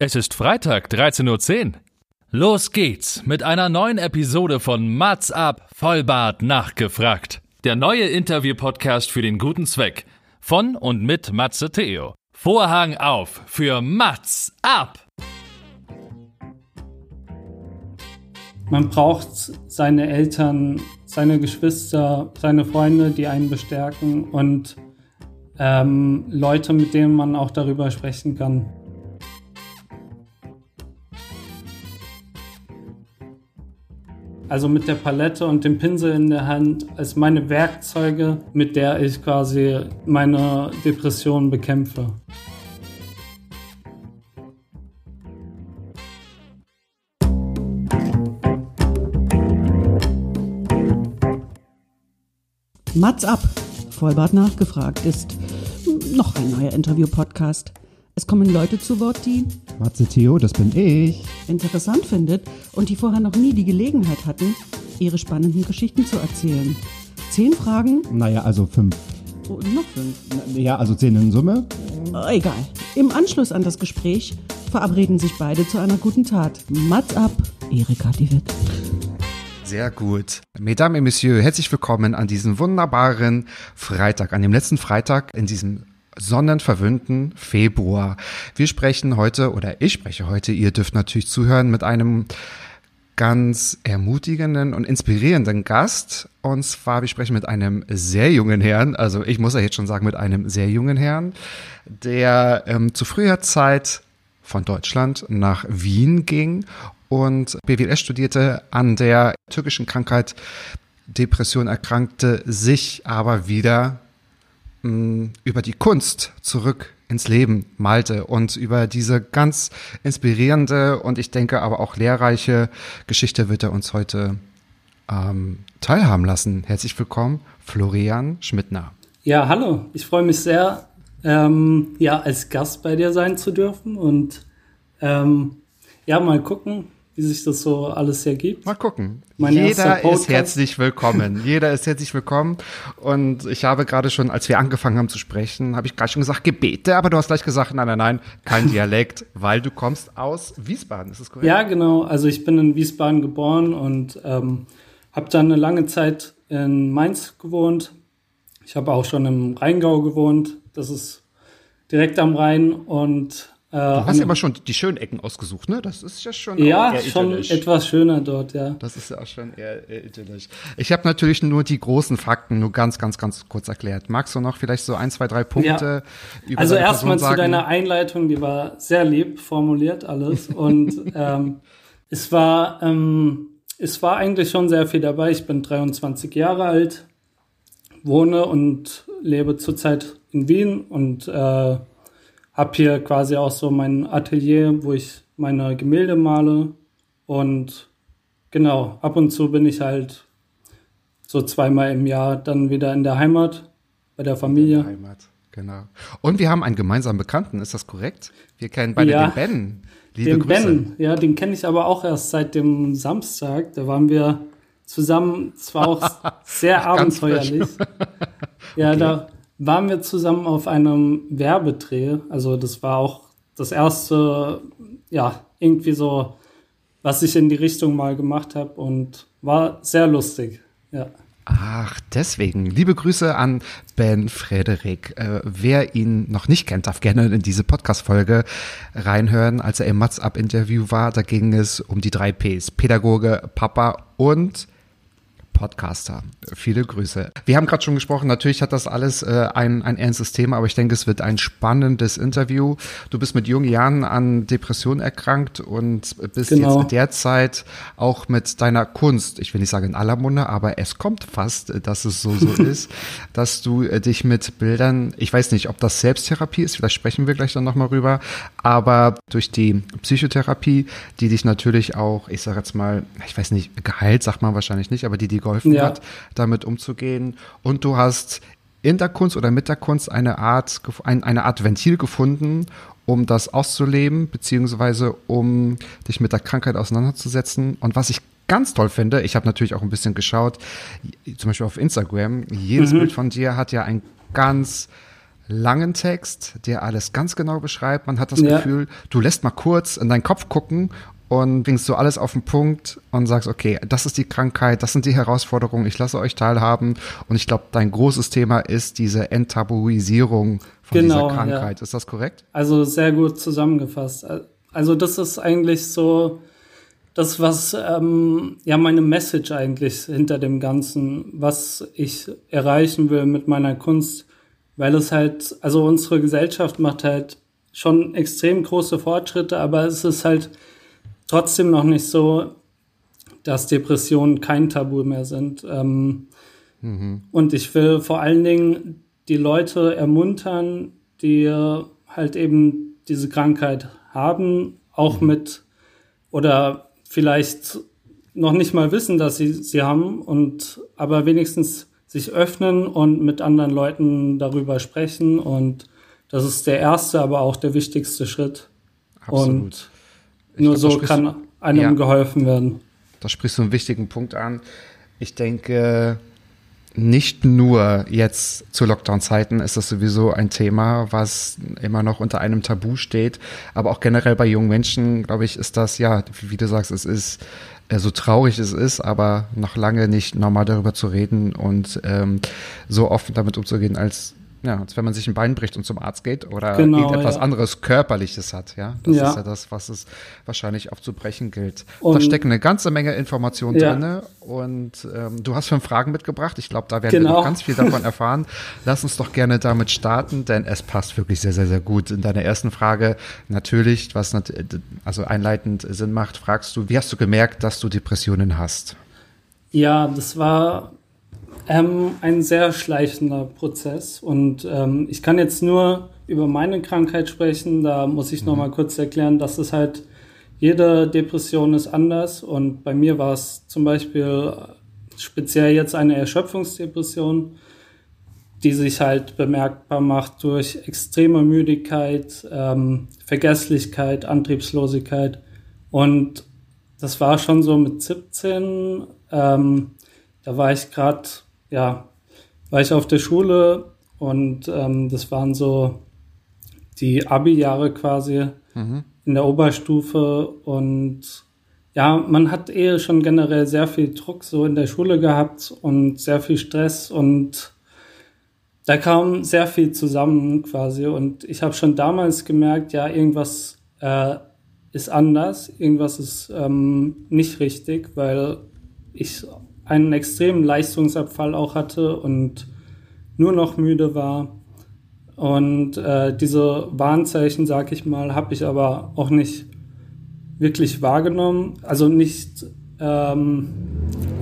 Es ist Freitag, 13.10 Uhr. Los geht's mit einer neuen Episode von Mats ab, Vollbart nachgefragt. Der neue Interview-Podcast für den guten Zweck. Von und mit Matze Theo. Vorhang auf für Mats ab! Man braucht seine Eltern, seine Geschwister, seine Freunde, die einen bestärken und ähm, Leute, mit denen man auch darüber sprechen kann. Also mit der Palette und dem Pinsel in der Hand als meine Werkzeuge, mit der ich quasi meine Depression bekämpfe. Mats ab, Vollbart nachgefragt ist noch ein neuer Interview-Podcast. Es kommen Leute zu Wort, die Matze Theo, das bin ich. interessant findet und die vorher noch nie die Gelegenheit hatten, ihre spannenden Geschichten zu erzählen. Zehn Fragen, Naja, also fünf. oh, noch fünf. Ja, also zehn in Summe. Oh, egal. Im Anschluss an das Gespräch verabreden sich beide zu einer guten Tat. Mats ab, Erika Diewit. Sehr gut. Mesdames et Messieurs, herzlich willkommen an diesem wunderbaren Freitag, an dem letzten Freitag in diesem sonnenverwöhnten Februar. Wir sprechen heute, oder ich spreche heute, ihr dürft natürlich zuhören, mit einem ganz ermutigenden und inspirierenden Gast. Und zwar, wir sprechen mit einem sehr jungen Herrn, also ich muss ja jetzt schon sagen, mit einem sehr jungen Herrn, der ähm, zu früher Zeit von Deutschland nach Wien ging und BWLS studierte, an der türkischen Krankheit Depression erkrankte, sich aber wieder über die Kunst zurück ins Leben malte und über diese ganz inspirierende und ich denke aber auch lehrreiche Geschichte wird er uns heute ähm, teilhaben lassen. Herzlich willkommen, Florian Schmidtner. Ja, hallo. Ich freue mich sehr, ähm, ja, als Gast bei dir sein zu dürfen und ähm, ja, mal gucken, wie sich das so alles ergibt. Mal gucken. Mein Jeder ist herzlich willkommen. Jeder ist herzlich willkommen. Und ich habe gerade schon, als wir angefangen haben zu sprechen, habe ich gerade schon gesagt Gebete, aber du hast gleich gesagt, nein, nein, nein, kein Dialekt, weil du kommst aus Wiesbaden. Ist das korrekt? Ja, genau. Also ich bin in Wiesbaden geboren und ähm, habe dann eine lange Zeit in Mainz gewohnt. Ich habe auch schon im Rheingau gewohnt. Das ist direkt am Rhein und Du hast ja immer schon die schönen Ecken ausgesucht, ne? Das ist ja schon ja eher schon idyllisch. etwas schöner dort, ja. Das ist ja auch schon eher, eher idyllisch. Ich habe natürlich nur die großen Fakten nur ganz, ganz, ganz kurz erklärt. Magst du noch vielleicht so ein, zwei, drei Punkte über Also erstmal zu deiner Einleitung, die war sehr lieb formuliert alles und ähm, es war ähm, es war eigentlich schon sehr viel dabei. Ich bin 23 Jahre alt, wohne und lebe zurzeit in Wien und äh, habe hier quasi auch so mein Atelier, wo ich meine Gemälde male und genau ab und zu bin ich halt so zweimal im Jahr dann wieder in der Heimat bei der Familie. Heimat, genau. Und wir haben einen gemeinsamen Bekannten, ist das korrekt? Wir kennen beide Ja. den Ben. Liebe den Grüße. Ben, ja, den kenne ich aber auch erst seit dem Samstag. Da waren wir zusammen, zwar auch sehr abenteuerlich. Ja, da waren wir zusammen auf einem Werbedreh. Also das war auch das erste, ja, irgendwie so, was ich in die Richtung mal gemacht habe und war sehr lustig. Ja. Ach, deswegen. Liebe Grüße an Ben Frederik. Äh, wer ihn noch nicht kennt, darf gerne in diese Podcast-Folge reinhören. Als er im Mats-Up-Interview war, da ging es um die drei Ps. Pädagoge, Papa und Podcaster. Viele Grüße. Wir haben gerade schon gesprochen, natürlich hat das alles äh, ein, ein ernstes Thema, aber ich denke, es wird ein spannendes Interview. Du bist mit jungen Jahren an Depressionen erkrankt und bist Genau. jetzt in der Zeit auch mit deiner Kunst, ich will nicht sagen in aller Munde, aber es kommt fast, äh, dass es so, so ist, dass du äh, dich mit Bildern, ich weiß nicht, ob das Selbsttherapie ist, vielleicht sprechen wir gleich dann nochmal rüber, aber durch die Psychotherapie, die dich natürlich auch, ich sage jetzt mal, ich weiß nicht, geheilt sagt man wahrscheinlich nicht, aber die dir geholfen Ja. hat, damit umzugehen. Und du hast in der Kunst oder mit der Kunst eine Art, eine Art Ventil gefunden, um das auszuleben, beziehungsweise um dich mit der Krankheit auseinanderzusetzen. Und was ich ganz toll finde, ich habe natürlich auch ein bisschen geschaut, zum Beispiel auf Instagram, jedes Bild von dir hat ja ein ganz langen Text, der alles ganz genau beschreibt. Man hat das Ja. Gefühl, du lässt mal kurz in deinen Kopf gucken und bringst so alles auf den Punkt und sagst, okay, das ist die Krankheit, das sind die Herausforderungen, ich lasse euch teilhaben. Und ich glaube, dein großes Thema ist diese Enttabuisierung von Genau, dieser ja. Krankheit. Ist das korrekt? Also sehr gut zusammengefasst. Also das ist eigentlich so das, was ähm, ja meine Message eigentlich hinter dem Ganzen, was ich erreichen will mit meiner Kunst, weil es halt, also unsere Gesellschaft macht halt schon extrem große Fortschritte, aber es ist halt trotzdem noch nicht so, dass Depressionen kein Tabu mehr sind. Ähm, Und ich will vor allen Dingen die Leute ermuntern, die halt eben diese Krankheit haben, auch mit oder vielleicht noch nicht mal wissen, dass sie sie haben und aber wenigstens sich öffnen und mit anderen Leuten darüber sprechen und das ist der erste, aber auch der wichtigste Schritt. Und Ich nur glaub, so kann du- einem Ja. geholfen werden. Da sprichst du einen wichtigen Punkt an. Ich denke, nicht nur jetzt zu Lockdown-Zeiten ist das sowieso ein Thema, was immer noch unter einem Tabu steht. Aber auch generell bei jungen Menschen, glaube ich, ist das, ja, wie du sagst, es ist äh, so traurig es ist, aber noch lange nicht normal darüber zu reden und ähm, so offen damit umzugehen, als ja, als wenn man sich ein Bein bricht und zum Arzt geht oder Genau, irgendetwas ja. anderes Körperliches hat, ja. Das Ja. ist ja das, was es wahrscheinlich aufzubrechen gilt. da Und- stecken eine ganze Menge Informationen Ja. drinne und ähm, du hast fünf Fragen mitgebracht. Ich glaube, da werden wir Genau. noch ganz viel davon erfahren. Lass uns doch gerne damit starten, denn es passt wirklich sehr, sehr, sehr gut. In deiner ersten Frage natürlich, was nat also einleitend Sinn macht, fragst du, wie hast du gemerkt, dass du Depressionen hast? Ja, das war ähm, ein sehr schleichender Prozess und ähm, ich kann jetzt nur über meine Krankheit sprechen. Da muss ich noch mal kurz erklären, dass es halt jede Depression ist anders und bei mir war es zum Beispiel speziell jetzt eine Erschöpfungsdepression, die sich halt bemerkbar macht durch extreme Müdigkeit, ähm, Vergesslichkeit, Antriebslosigkeit und das war schon so mit 17. Ähm, da war ich gerade, ja, war ich auf der Schule und ähm, das waren so die Abi-Jahre quasi in der Oberstufe und ja, man hat eh schon generell sehr viel Druck so in der Schule gehabt und sehr viel Stress und da kam sehr viel zusammen quasi und ich habe schon damals gemerkt, ja, irgendwas äh, ist anders, irgendwas ist ähm, nicht richtig, weil ich einen extremen Leistungsabfall auch hatte und nur noch müde war. Und äh, diese Warnzeichen, sag ich mal, habe ich aber auch nicht wirklich wahrgenommen, also nicht ähm,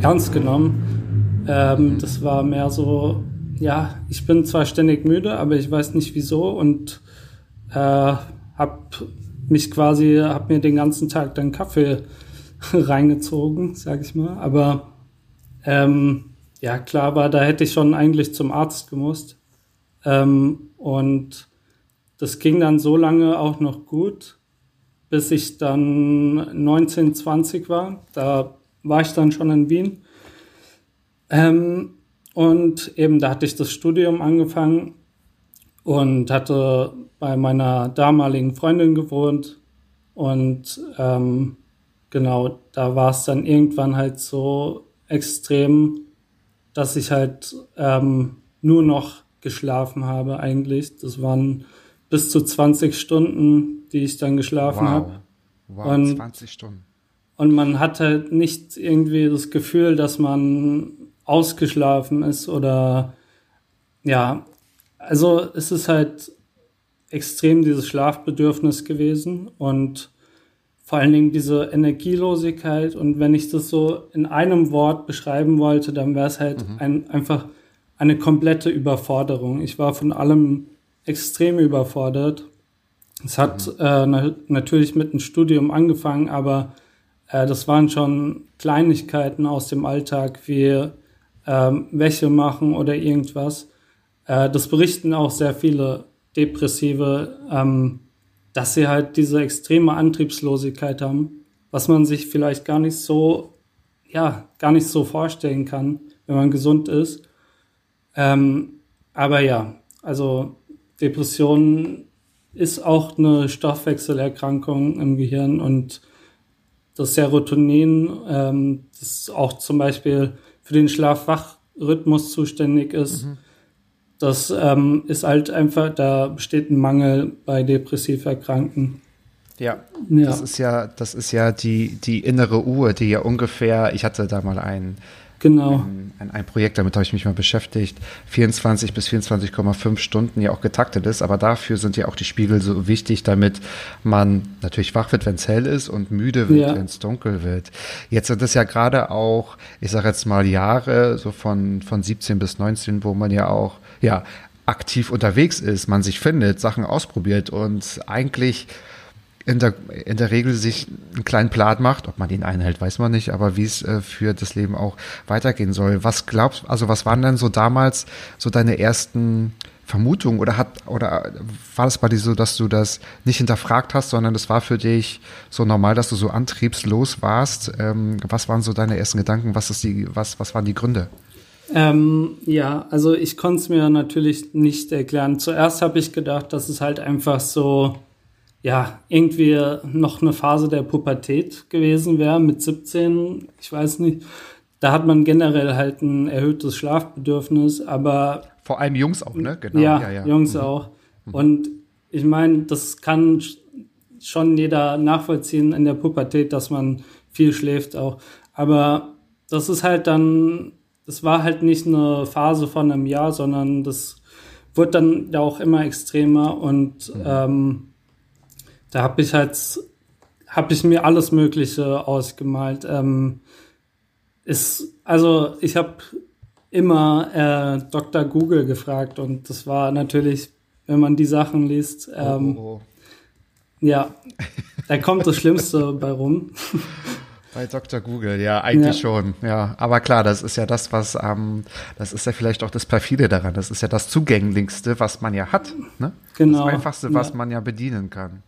ernst genommen. Ähm, das war mehr so, ja, ich bin zwar ständig müde, aber ich weiß nicht wieso und äh, habe mich quasi, habe mir den ganzen Tag dann Kaffee reingezogen, sag ich mal. Aber ähm, ja, klar war, da hätte ich schon eigentlich zum Arzt gemusst. Ähm, und das ging dann so lange auch noch gut, bis ich dann 19, 20 war. Da war ich dann schon in Wien. Ähm, und eben da hatte ich das Studium angefangen und hatte bei meiner damaligen Freundin gewohnt. Und ähm, genau, da war es dann irgendwann halt so extrem, dass ich halt ähm, nur noch geschlafen habe eigentlich. Das waren bis zu 20 Stunden, die ich dann geschlafen habe. Wow, Und- 20 Stunden. Und man hat halt nicht irgendwie das Gefühl, dass man ausgeschlafen ist oder ja, also es ist halt extrem dieses Schlafbedürfnis gewesen und vor allen Dingen diese Energielosigkeit. Und wenn ich das so in einem Wort beschreiben wollte, dann wäre es halt ein, einfach eine komplette Überforderung. Ich war von allem extrem überfordert. Es hat äh, na natürlich mit einem Studium angefangen, aber äh, das waren schon Kleinigkeiten aus dem Alltag wie ähm, Wäsche machen oder irgendwas. Äh, das berichten auch sehr viele Depressive, ähm, dass sie halt diese extreme Antriebslosigkeit haben, was man sich vielleicht gar nicht so, ja, gar nicht so vorstellen kann, wenn man gesund ist. Ähm, aber ja, also Depression ist auch eine Stoffwechselerkrankung im Gehirn und das Serotonin, ähm, das auch zum Beispiel für den Schlaf-Wach-Rhythmus zuständig ist, mhm. Das ähm, ist halt einfach, da besteht ein Mangel bei depressiv Erkrankten. Ja, ja, das ist ja, das ist ja die, die innere Uhr, die ja ungefähr, ich hatte da mal einen Genau. Ein, ein, ein Projekt, damit habe ich mich mal beschäftigt, 24 bis 24,5 Stunden ja auch getaktet ist, aber dafür sind ja auch die Spiegel so wichtig, damit man natürlich wach wird, wenn es hell ist und müde wird, ja. wenn es dunkel wird. Jetzt sind es ja gerade auch, ich sage jetzt mal Jahre, so von, von 17 bis 19, wo man ja auch, ja, aktiv unterwegs ist, man sich findet, Sachen ausprobiert und eigentlich in der, in der Regel sich einen kleinen Plan macht, ob man ihn einhält, weiß man nicht, aber wie es äh, für das Leben auch weitergehen soll. Was glaubst, also was waren denn so damals so deine ersten Vermutungen oder hat, oder war das bei dir so, dass du das nicht hinterfragt hast, sondern es war für dich so normal, dass du so antriebslos warst? Ähm, was waren so deine ersten Gedanken? Was ist die, was, was waren die Gründe? Ähm, ja, also ich konnte es mir natürlich nicht erklären. Zuerst habe ich gedacht, dass es halt einfach so ja, irgendwie noch eine Phase der Pubertät gewesen wäre mit 17, ich weiß nicht. Da hat man generell halt ein erhöhtes Schlafbedürfnis, aber. Vor allem Jungs auch, ne? Genau. Ja, ja, ja. Jungs mhm. auch. Mhm. Und ich meine, das kann schon jeder nachvollziehen in der Pubertät, dass man viel schläft auch. Aber das ist halt dann, das war halt nicht eine Phase von einem Jahr, sondern das wird dann ja auch immer extremer und mhm. ähm, da habe ich halt, habe ich mir alles Mögliche ausgemalt. Ähm, ist, also ich habe immer äh, Dr. Google gefragt und das war natürlich, wenn man die Sachen liest, ähm, oh, oh, oh. ja, da kommt das Schlimmste bei rum. Bei Dr. Google, ja, eigentlich ja. schon, ja. Aber klar, das ist ja das, was, ähm, das ist ja vielleicht auch das Perfide daran. Das ist ja das Zugänglichste, was man ja hat. Ne? Genau. Das Einfachste, was ja. man ja bedienen kann.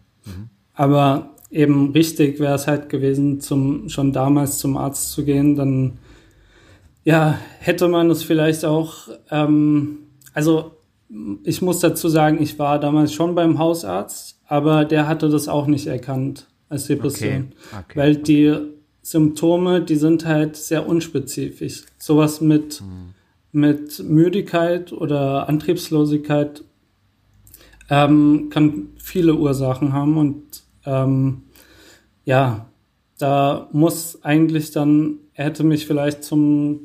Aber eben richtig wäre es halt gewesen, zum, schon damals zum Arzt zu gehen, dann ja, hätte man es vielleicht auch, ähm, also ich muss dazu sagen, ich war damals schon beim Hausarzt, aber der hatte das auch nicht erkannt als Depression, okay. Okay. weil die Symptome, die sind halt sehr unspezifisch. Sowas mit, hm. mit Müdigkeit oder Antriebslosigkeit ähm, kann viele Ursachen haben und ähm, ja, da muss eigentlich dann, er hätte mich vielleicht zum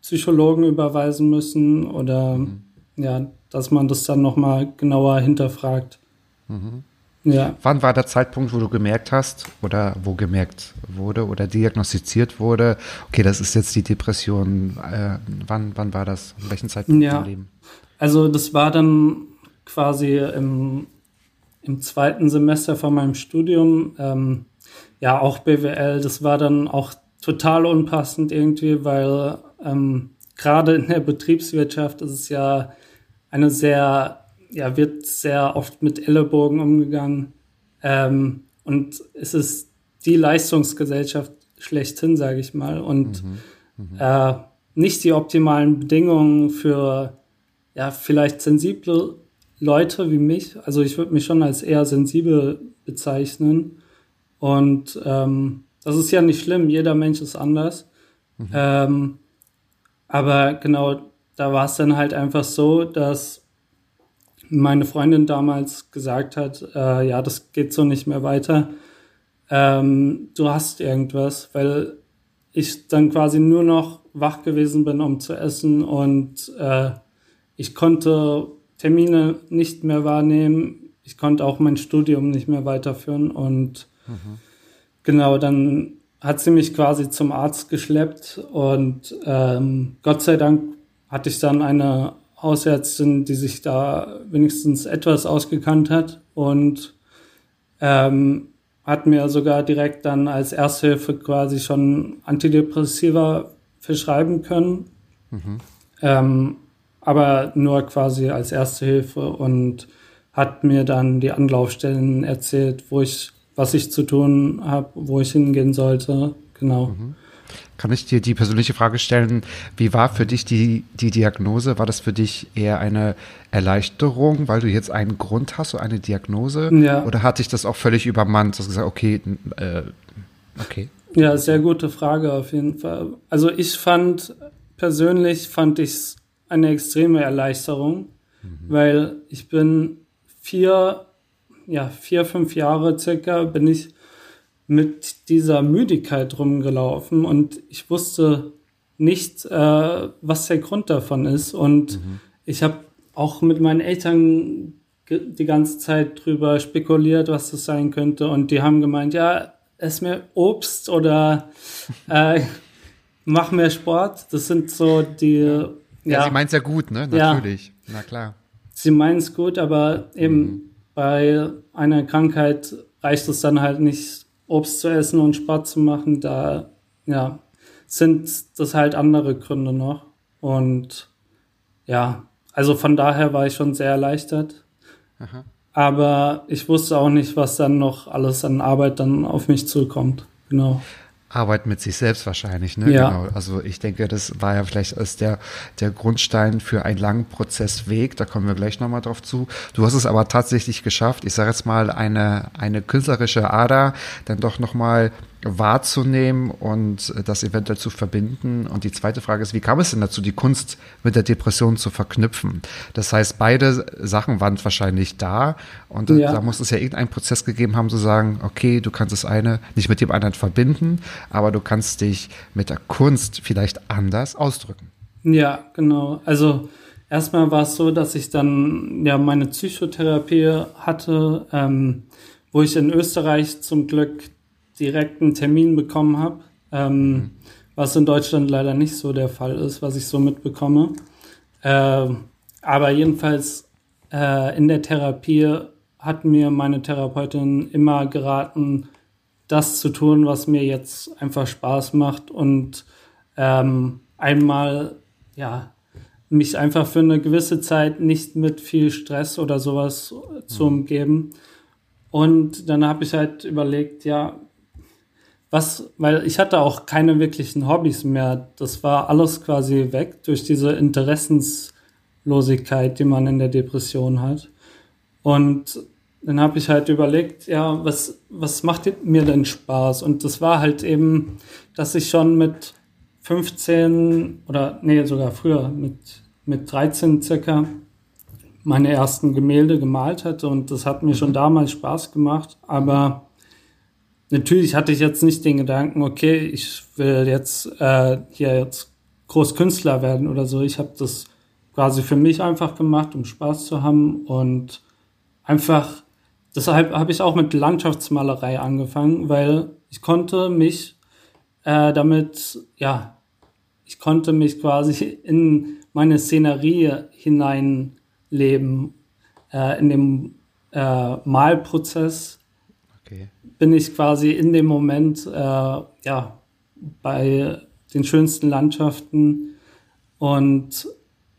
Psychologen überweisen müssen oder mhm. ja, dass man das dann nochmal genauer hinterfragt. Mhm. Ja. Wann war der Zeitpunkt, wo du gemerkt hast oder wo gemerkt wurde oder diagnostiziert wurde, okay, das ist jetzt die Depression. Äh, wann, wann war das? An welchem Zeitpunkt ja. im Leben? Also das war dann quasi im, im zweiten Semester von meinem Studium. Ähm, ja, auch BWL, das war dann auch total unpassend irgendwie, weil ähm, gerade in der Betriebswirtschaft ist es ja eine sehr, ja, wird sehr oft mit Ellenbogen umgegangen. Ähm, und es ist die Leistungsgesellschaft schlechthin, sage ich mal. Und mhm, mhm. äh, nicht die optimalen Bedingungen für ja, vielleicht sensible Leute wie mich, also ich würde mich schon als eher sensibel bezeichnen. Und ähm, das ist ja nicht schlimm, jeder Mensch ist anders. Mhm. Ähm, aber genau, da war es dann halt einfach so, dass meine Freundin damals gesagt hat, äh, ja, das geht so nicht mehr weiter. Ähm, du hast irgendwas, weil ich dann quasi nur noch wach gewesen bin, um zu essen und äh, ich konnte Termine nicht mehr wahrnehmen. Ich konnte auch mein Studium nicht mehr weiterführen und mhm. genau, dann hat sie mich quasi zum Arzt geschleppt und ähm, Gott sei Dank hatte ich dann eine Hausärztin, die sich da wenigstens etwas ausgekannt hat und ähm, hat mir sogar direkt dann als Ersthilfe quasi schon Antidepressiva verschreiben können. Mhm. Ähm, aber nur quasi als erste Hilfe und hat mir dann die Anlaufstellen erzählt, wo ich, was ich zu tun habe, wo ich hingehen sollte. Genau. Mhm. Kann ich dir die persönliche Frage stellen, wie war für dich die, die Diagnose? War das für dich eher eine Erleichterung, weil du jetzt einen Grund hast, so eine Diagnose? Ja. Oder hat dich das auch völlig übermannt, dass du gesagt okay, äh, okay. Ja, sehr gute Frage auf jeden Fall. Also ich fand, persönlich fand ich es eine extreme Erleichterung, mhm. weil ich bin vier, ja, vier, fünf Jahre circa bin ich mit dieser Müdigkeit rumgelaufen und ich wusste nicht, äh, was der Grund davon ist. Und mhm. ich habe auch mit meinen Eltern die ganze Zeit drüber spekuliert, was das sein könnte. Und die haben gemeint, ja, ess mir Obst oder äh, mach mehr Sport. Das sind so die. Ja, ja sie meint es ja gut, ne? Natürlich. Ja, Na klar. Sie meinen es gut, aber eben mhm. bei einer Krankheit reicht es dann halt nicht Obst zu essen und Sport zu machen, da ja, sind das halt andere Gründe noch. Und ja, also von daher war ich schon sehr erleichtert. Aha. Aber ich wusste auch nicht, was dann noch alles an Arbeit dann auf mich zukommt. Genau. Arbeit mit sich selbst wahrscheinlich, ne? Ja. Genau. Also ich denke, das war ja vielleicht als der, der Grundstein für einen langen Prozessweg. Da kommen wir gleich nochmal drauf zu. Du hast es aber tatsächlich geschafft. Ich sage jetzt mal eine, eine künstlerische Ader, dann doch nochmal wahrzunehmen und das eventuell zu verbinden. Und die zweite Frage ist, wie kam es denn dazu, die Kunst mit der Depression zu verknüpfen? Das heißt, beide Sachen waren wahrscheinlich da und ja. da muss es ja irgendeinen Prozess gegeben haben, zu sagen, okay, du kannst das eine nicht mit dem anderen verbinden, aber du kannst dich mit der Kunst vielleicht anders ausdrücken. Ja, genau. Also erstmal war es so, dass ich dann ja meine Psychotherapie hatte, ähm, wo ich in Österreich zum Glück direkt einen Termin bekommen habe, ähm, mhm. was in Deutschland leider nicht so der Fall ist, was ich so mitbekomme. Äh, aber jedenfalls äh, in der Therapie hat mir meine Therapeutin immer geraten, das zu tun, was mir jetzt einfach Spaß macht und ähm, einmal ja mich einfach für eine gewisse Zeit nicht mit viel Stress oder sowas zu mhm. umgeben. Und dann habe ich halt überlegt, ja, was, weil ich hatte auch keine wirklichen Hobbys mehr. Das war alles quasi weg durch diese Interessenslosigkeit, die man in der Depression hat. Und dann habe ich halt überlegt, ja, was, was macht mir denn Spaß? Und das war halt eben, dass ich schon mit 15 oder nee, sogar früher, mit, mit 13 circa meine ersten Gemälde gemalt hatte und das hat mir schon damals Spaß gemacht, aber natürlich hatte ich jetzt nicht den Gedanken, okay, ich will jetzt äh, hier jetzt Großkünstler werden oder so. Ich habe das quasi für mich einfach gemacht, um Spaß zu haben und einfach, deshalb habe ich auch mit Landschaftsmalerei angefangen, weil ich konnte mich äh, damit, ja, ich konnte mich quasi in meine Szenerie hineinleben, äh, in dem äh, Malprozess. Bin ich quasi in dem Moment äh, ja bei den schönsten Landschaften und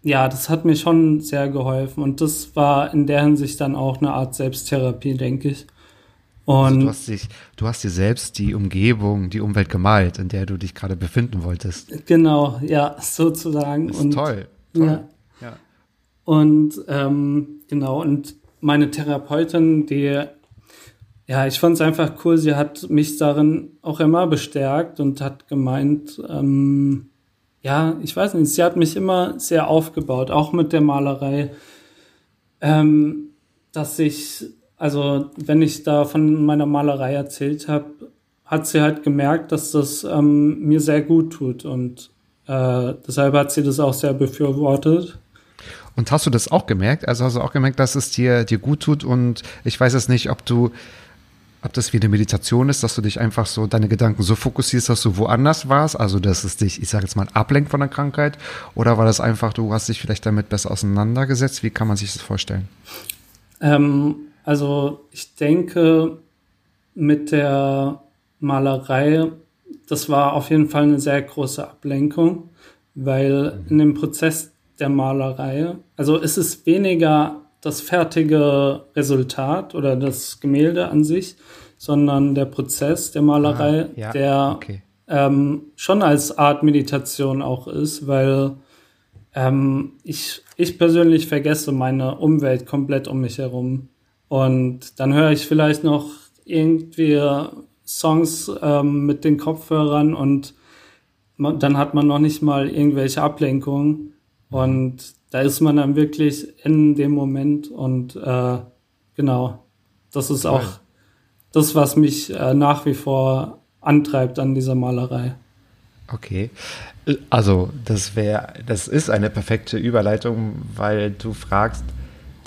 ja, das hat mir schon sehr geholfen und das war in der Hinsicht dann auch eine Art Selbsttherapie, denke ich. Und also du, hast dich, du hast dir selbst die Umgebung, die Umwelt gemalt, in der du dich gerade befinden wolltest. Genau, ja, sozusagen. Das ist und, toll. toll. Ja. ja. Und ähm, genau, und meine Therapeutin, die ja, ich fand es einfach cool. Sie hat mich darin auch immer bestärkt und hat gemeint, ähm, ja, ich weiß nicht, sie hat mich immer sehr aufgebaut, auch mit der Malerei, ähm, dass ich, also wenn ich da von meiner Malerei erzählt habe, hat sie halt gemerkt, dass das ähm, mir sehr gut tut und äh, deshalb hat sie das auch sehr befürwortet. Und hast du das auch gemerkt? Also hast du auch gemerkt, dass es dir, dir gut tut und ich weiß es nicht, ob du ob das wie eine Meditation ist, dass du dich einfach so, deine Gedanken so fokussierst, dass du woanders warst, also dass es dich, ich sage jetzt mal, ablenkt von der Krankheit, oder war das einfach, du hast dich vielleicht damit besser auseinandergesetzt? Wie kann man sich das vorstellen? Ähm, also ich denke, mit der Malerei, das war auf jeden Fall eine sehr große Ablenkung, weil in dem Prozess der Malerei, also ist es weniger das fertige Resultat oder das Gemälde an sich, sondern der Prozess der Malerei, ah, ja, der okay. ähm, schon als Art Meditation auch ist, weil ähm, ich, ich persönlich vergesse meine Umwelt komplett um mich herum. Und dann höre ich vielleicht noch irgendwie Songs ähm, mit den Kopfhörern und man, dann hat man noch nicht mal irgendwelche Ablenkungen. Und da ist man dann wirklich in dem Moment und äh, genau, das ist auch das, was mich äh, nach wie vor antreibt an dieser Malerei. Okay. Also, das wäre, das ist eine perfekte Überleitung, weil du fragst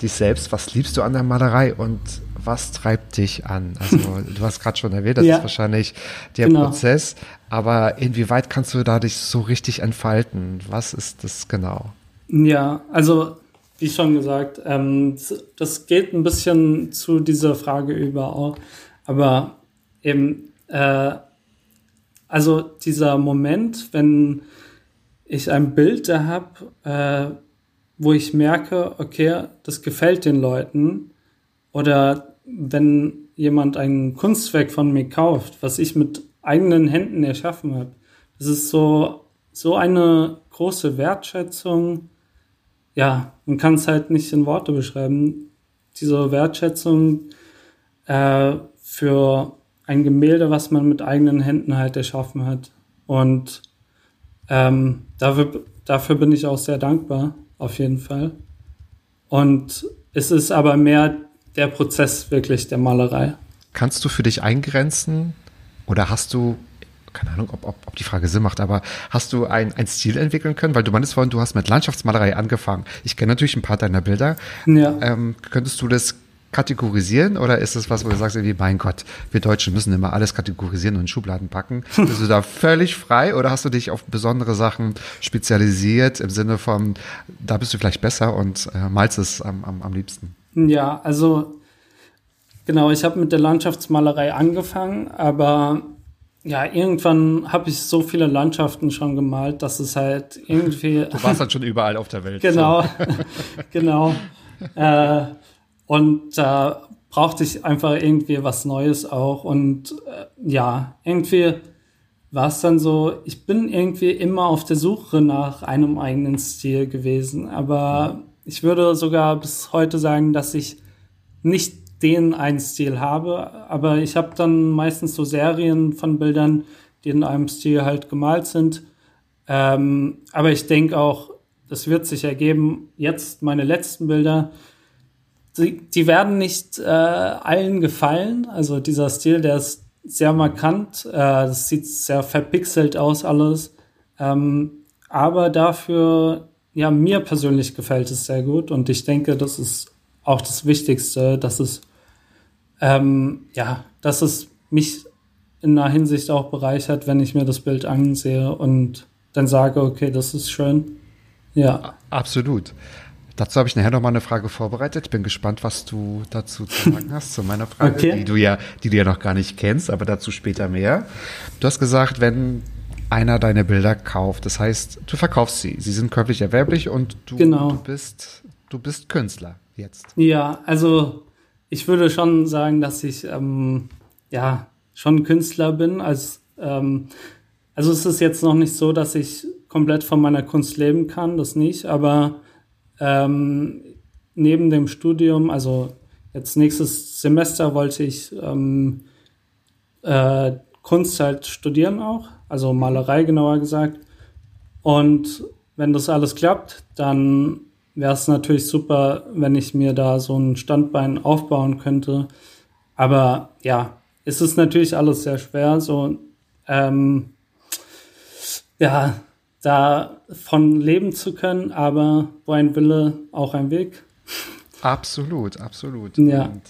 dich selbst, was liebst du an der Malerei und was treibt dich an? Also, du hast gerade schon erwähnt, das ja, ist wahrscheinlich der genau. Prozess, aber inwieweit kannst du da dich so richtig entfalten? Was ist das genau? Ja, also, wie schon gesagt, ähm, das geht ein bisschen zu dieser Frage über auch, aber eben, äh, also dieser Moment, wenn ich ein Bild da habe, äh, wo ich merke, okay, das gefällt den Leuten, oder wenn jemand ein Kunstwerk von mir kauft, was ich mit eigenen Händen erschaffen habe, das ist so, so eine große Wertschätzung. Ja, man kann es halt nicht in Worte beschreiben. Diese Wertschätzung äh, für ein Gemälde, was man mit eigenen Händen halt erschaffen hat. Und ähm, dafür, dafür bin ich auch sehr dankbar, auf jeden Fall. Und es ist aber mehr der Prozess wirklich der Malerei. Kannst du für dich eingrenzen oder hast du, keine Ahnung, ob, ob, ob die Frage Sinn macht, aber hast du ein, ein Stil entwickeln können? Weil du meinst vorhin, du hast mit Landschaftsmalerei angefangen. Ich kenne natürlich ein paar deiner Bilder. Ja. Ähm, könntest du das kategorisieren oder ist es was, wo du sagst, irgendwie, mein Gott, wir Deutschen müssen immer alles kategorisieren und in Schubladen packen? Bist du da völlig frei oder hast du dich auf besondere Sachen spezialisiert im Sinne von, da bist du vielleicht besser und äh, malst es am, am, am liebsten? Ja, also genau, ich habe mit der Landschaftsmalerei angefangen, aber ja, irgendwann habe ich so viele Landschaften schon gemalt, dass es halt irgendwie. Du warst halt schon überall auf der Welt. Genau, so. genau. Äh, und da äh, brauchte ich einfach irgendwie was Neues auch. Und äh, ja, irgendwie war es dann so, ich bin irgendwie immer auf der Suche nach einem eigenen Stil gewesen. Aber ich würde sogar bis heute sagen, dass ich nicht den einen Stil habe. Aber ich habe dann meistens so Serien von Bildern, die in einem Stil halt gemalt sind. Ähm, aber ich denke auch, das wird sich ergeben. Jetzt meine letzten Bilder die, die werden nicht äh, allen gefallen. Also dieser Stil, der ist sehr markant. Äh, das sieht sehr verpixelt aus alles. Ähm, aber dafür, ja, mir persönlich gefällt es sehr gut und ich denke, das ist auch das Wichtigste, dass es, ähm, ja, dass es mich in einer Hinsicht auch bereichert, wenn ich mir das Bild ansehe und dann sage, okay, das ist schön. Ja. Absolut. Dazu habe ich nachher noch mal eine Frage vorbereitet. Bin gespannt, was du dazu zu sagen hast, zu meiner Frage, okay. die du ja, die du ja noch gar nicht kennst, aber dazu später mehr. Du hast gesagt, wenn einer deine Bilder kauft, das heißt, du verkaufst sie. Sie sind käuflich erwerblich und du, genau. du bist, du bist Künstler jetzt. Ja, also ich würde schon sagen, dass ich ähm, ja schon Künstler bin. Als, ähm, also es ist jetzt noch nicht so, dass ich komplett von meiner Kunst leben kann, das nicht, aber ähm, neben dem Studium, also jetzt nächstes Semester wollte ich ähm, äh, Kunst halt studieren auch, also Malerei genauer gesagt. Und wenn das alles klappt, dann wäre es natürlich super, wenn ich mir da so ein Standbein aufbauen könnte. Aber ja, es ist natürlich alles sehr schwer. So, ähm, ja, davon leben zu können, aber wo ein Wille, auch ein Weg. Absolut, absolut. Ja. Und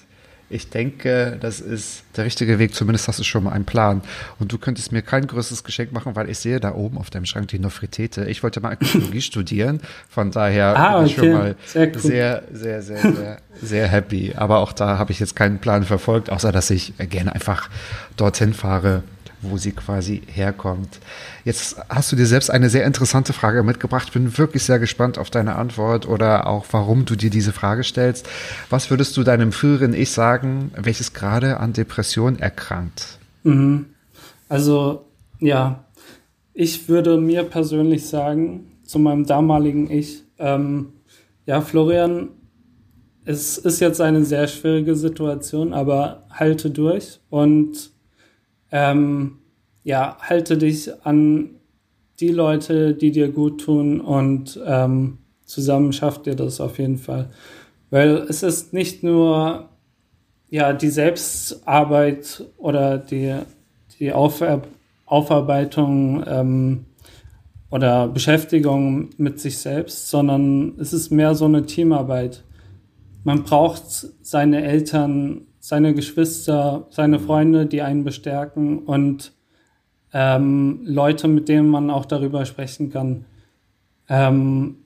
ich denke, das ist der richtige Weg. Zumindest hast du schon mal einen Plan. Und du könntest mir kein größeres Geschenk machen, weil ich sehe da oben auf deinem Schrank die Nofretete. Ich wollte mal Archäologie studieren. Von daher ah, bin ich okay. schon mal sehr, cool. sehr, sehr, sehr, sehr, sehr happy. Aber auch da habe ich jetzt keinen Plan verfolgt, außer dass ich gerne einfach dorthin fahre wo sie quasi herkommt. Jetzt hast du dir selbst eine sehr interessante Frage mitgebracht. Ich bin wirklich sehr gespannt auf deine Antwort oder auch, warum du dir diese Frage stellst. Was würdest du deinem früheren Ich sagen, welches gerade an Depression erkrankt? Mhm. Also ja, ich würde mir persönlich sagen, zu meinem damaligen Ich, ähm, ja, Florian, es ist jetzt eine sehr schwierige Situation, aber halte durch und ähm, ja, halte dich an die Leute, die dir gut tun und ähm, zusammen schafft ihr das auf jeden Fall. Weil es ist nicht nur ja, die Selbstarbeit oder die, die Aufer Aufarbeitung ähm, oder Beschäftigung mit sich selbst, sondern es ist mehr so eine Teamarbeit. Man braucht seine Eltern, seine Geschwister, seine Freunde, die einen bestärken und ähm, Leute, mit denen man auch darüber sprechen kann. Ähm,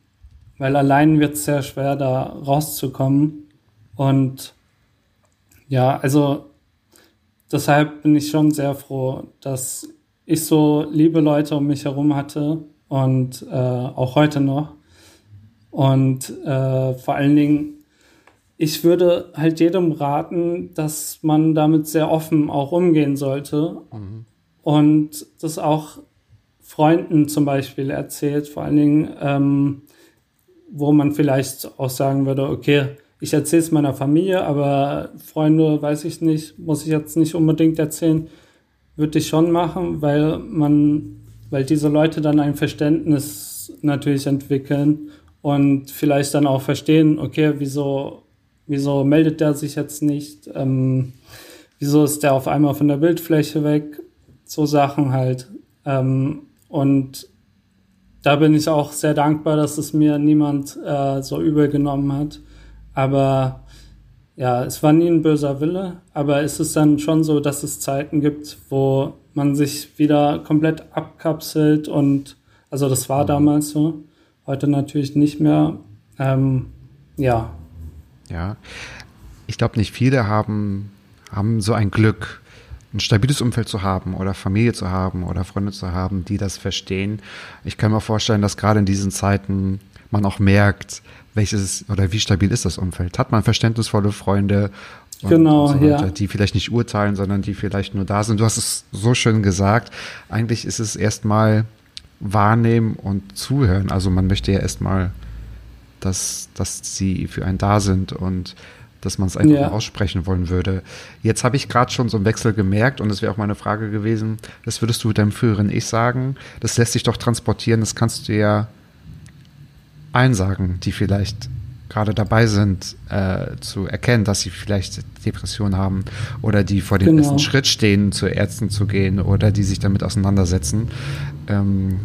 weil allein wird es sehr schwer, da rauszukommen. Und ja, also deshalb bin ich schon sehr froh, dass ich so liebe Leute um mich herum hatte und äh, auch heute noch. Und äh, vor allen Dingen, ich würde halt jedem raten, dass man damit sehr offen auch umgehen sollte mhm. und das auch Freunden zum Beispiel erzählt, vor allen Dingen, ähm, wo man vielleicht auch sagen würde, okay, ich erzähle es meiner Familie, aber Freunde, weiß ich nicht, muss ich jetzt nicht unbedingt erzählen, würde ich schon machen, weil man, weil diese Leute dann ein Verständnis natürlich entwickeln und vielleicht dann auch verstehen, okay, wieso, wieso meldet der sich jetzt nicht, ähm, wieso ist der auf einmal von der Bildfläche weg, so Sachen halt. Ähm, und da bin ich auch sehr dankbar, dass es mir niemand äh, so übel genommen hat. Aber ja, es war nie ein böser Wille, aber es ist dann schon so, dass es Zeiten gibt, wo man sich wieder komplett abkapselt und also das war damals so, heute natürlich nicht mehr. Ähm, ja. Ja, ich glaube nicht viele haben, haben so ein Glück, ein stabiles Umfeld zu haben oder Familie zu haben oder Freunde zu haben, die das verstehen. Ich kann mir vorstellen, dass gerade in diesen Zeiten man auch merkt, welches oder wie stabil ist das Umfeld. Hat man verständnisvolle Freunde und, genau, so weiter, ja. die vielleicht nicht urteilen, sondern die vielleicht nur da sind. Du hast es so schön gesagt. Eigentlich ist es erstmal wahrnehmen und zuhören. Also man möchte ja erstmal, dass, dass sie für einen da sind und dass man es einfach ja. aussprechen wollen würde. Jetzt habe ich gerade schon so einen Wechsel gemerkt und es wäre auch meine Frage gewesen, das würdest du deinem früheren Ich sagen, das lässt sich doch transportieren, das kannst du ja allen sagen, die vielleicht gerade dabei sind, äh, zu erkennen, dass sie vielleicht Depressionen haben oder die vor dem genau. ersten Schritt stehen, zu Ärzten zu gehen oder die sich damit auseinandersetzen. Ähm,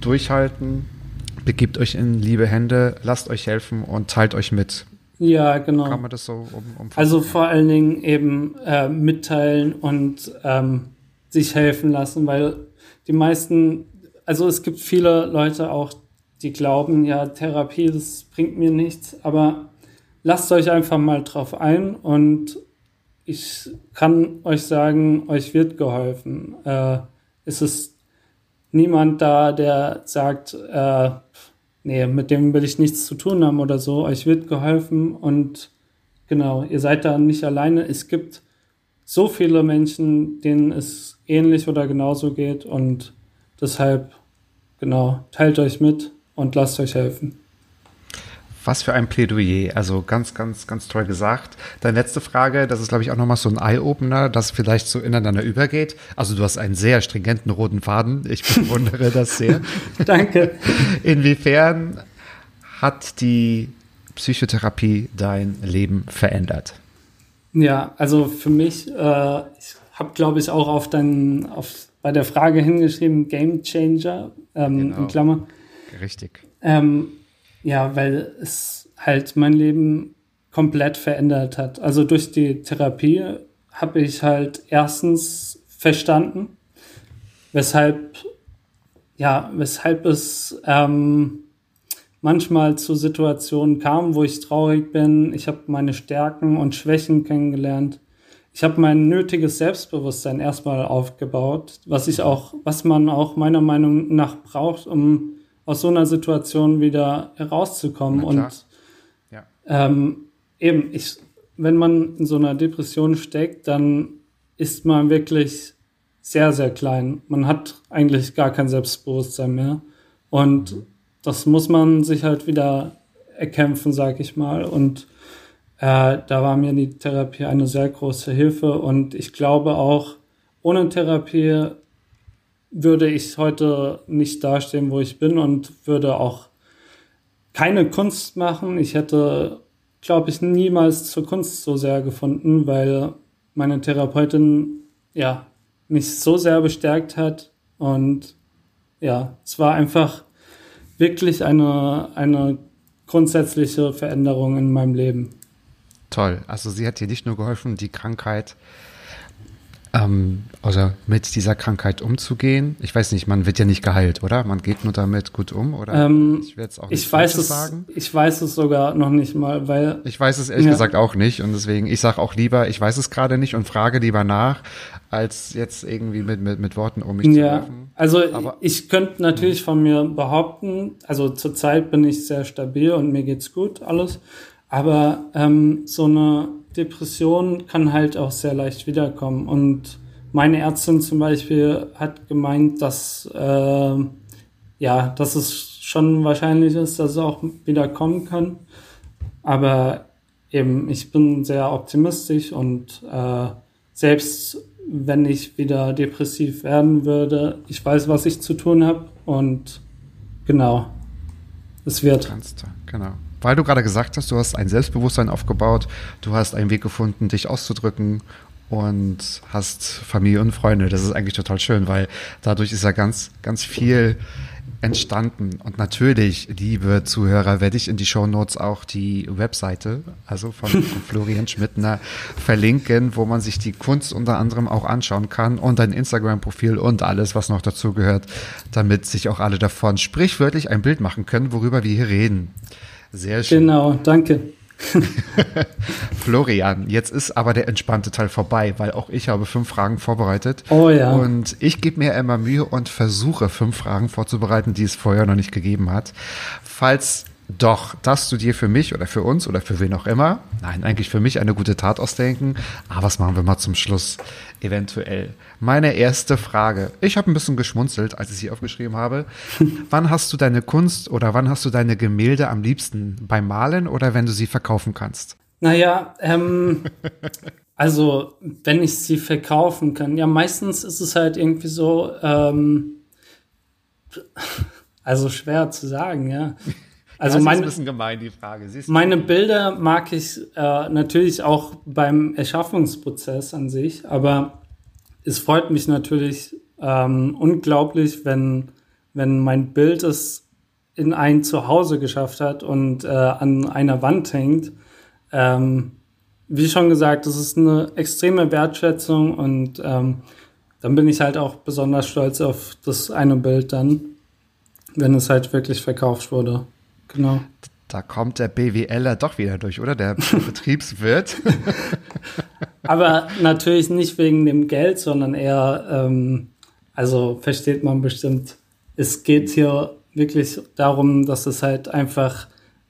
durchhalten, begebt euch in liebe Hände, lasst euch helfen und teilt euch mit. Ja, genau. Kann man das so um, um Also vor allen Dingen eben äh, mitteilen und ähm, sich helfen lassen, weil die meisten, also es gibt viele Leute auch, die glauben, ja, Therapie, das bringt mir nichts, aber lasst euch einfach mal drauf ein und ich kann euch sagen, euch wird geholfen. Äh, es ist niemand da, der sagt, äh, nee, mit dem will ich nichts zu tun haben oder so. Euch wird geholfen und genau, ihr seid da nicht alleine. Es gibt so viele Menschen, denen es ähnlich oder genauso geht und deshalb, genau, teilt euch mit und lasst euch helfen. Was für ein Plädoyer. Also ganz, ganz, ganz toll gesagt. Deine letzte Frage, das ist, glaube ich, auch nochmal so ein Eye-Opener, das vielleicht so ineinander übergeht. Also du hast einen sehr stringenten roten Faden. Ich bewundere das sehr. Danke. Inwiefern hat die Psychotherapie dein Leben verändert? Ja, also für mich, äh, ich habe, glaube ich, auch auf dein, auf, bei der Frage hingeschrieben, Game Changer, ähm, genau. in Klammer. Richtig. Ähm, ja, weil es halt mein Leben komplett verändert hat. Also durch die Therapie habe ich halt erstens verstanden, weshalb, ja, weshalb es ähm, manchmal zu Situationen kam, wo ich traurig bin. Ich habe meine Stärken und Schwächen kennengelernt. Ich habe mein nötiges Selbstbewusstsein erstmal aufgebaut, was ich auch, was man auch meiner Meinung nach braucht, um aus so einer Situation wieder herauszukommen. Und ja. ähm, eben, ich, wenn man in so einer Depression steckt, dann ist man wirklich sehr, sehr klein. Man hat eigentlich gar kein Selbstbewusstsein mehr. Und das muss man sich halt wieder erkämpfen, sag ich mal. Und äh, da war mir die Therapie eine sehr große Hilfe. Und ich glaube auch, ohne Therapie würde ich heute nicht dastehen, wo ich bin und würde auch keine Kunst machen. Ich hätte, glaube ich, niemals zur Kunst so sehr gefunden, weil meine Therapeutin ja mich so sehr bestärkt hat und ja, es war einfach wirklich eine, eine grundsätzliche Veränderung in meinem Leben. Toll. Also sie hat dir nicht nur geholfen, die Krankheit ähm, also mit dieser Krankheit umzugehen. Ich weiß nicht, man wird ja nicht geheilt, oder? Man geht nur damit gut um, oder? Ähm, ich will jetzt auch nicht ich weiß es, sagen. Ich weiß es sogar noch nicht mal, weil. Ich weiß es ehrlich ja. gesagt auch nicht und deswegen, ich sage auch lieber, ich weiß es gerade nicht und frage lieber nach, als jetzt irgendwie mit, mit, mit Worten um mich ja. zu werfen. Also Aber, ich könnte natürlich von mir behaupten, also zurzeit bin ich sehr stabil und mir geht's gut, alles. Aber ähm, so eine Depression kann halt auch sehr leicht wiederkommen. Und meine Ärztin zum Beispiel hat gemeint, dass, äh, ja, dass es schon wahrscheinlich ist, dass es auch wiederkommen kann. Aber eben, ich bin sehr optimistisch und äh, selbst wenn ich wieder depressiv werden würde, ich weiß, was ich zu tun habe und genau, es wird. Kannst genau weil du gerade gesagt hast, du hast ein Selbstbewusstsein aufgebaut, du hast einen Weg gefunden, dich auszudrücken und hast Familie und Freunde. Das ist eigentlich total schön, weil dadurch ist ja ganz, ganz viel entstanden. Und natürlich, liebe Zuhörer, werde ich in die Show Notes auch die Webseite, also von, von Florian Schmidtner, verlinken, wo man sich die Kunst unter anderem auch anschauen kann und ein Instagram-Profil und alles, was noch dazu gehört, damit sich auch alle davon sprichwörtlich ein Bild machen können, worüber wir hier reden. Sehr schön. Genau, danke. Florian, jetzt ist aber der entspannte Teil vorbei, weil auch ich habe fünf Fragen vorbereitet. Oh ja. Und ich gebe mir immer Mühe und versuche fünf Fragen vorzubereiten, die es vorher noch nicht gegeben hat. Falls doch, dass du dir für mich oder für uns oder für wen auch immer, nein, eigentlich für mich eine gute Tat ausdenken. Aber was machen wir mal zum Schluss eventuell? Meine erste Frage. Ich habe ein bisschen geschmunzelt, als ich sie aufgeschrieben habe. wann hast du deine Kunst oder wann hast du deine Gemälde am liebsten? Beim Malen oder wenn du sie verkaufen kannst? Naja, ähm, also wenn ich sie verkaufen kann. Ja, meistens ist es halt irgendwie so, ähm, also schwer zu sagen, ja. Also das meine, ist ein bisschen gemein, die Frage. Siehst meine Bilder mag ich äh, natürlich auch beim Erschaffungsprozess an sich, aber es freut mich natürlich ähm, unglaublich, wenn, wenn mein Bild es in ein Zuhause geschafft hat und äh, an einer Wand hängt. Ähm, wie schon gesagt, das ist eine extreme Wertschätzung und ähm, dann bin ich halt auch besonders stolz auf das eine Bild dann, wenn es halt wirklich verkauft wurde. Genau. Da kommt der BWLer doch wieder durch, oder? Der Betriebswirt. Aber natürlich nicht wegen dem Geld, sondern eher, ähm, also versteht man bestimmt, es geht hier wirklich darum, dass es halt einfach,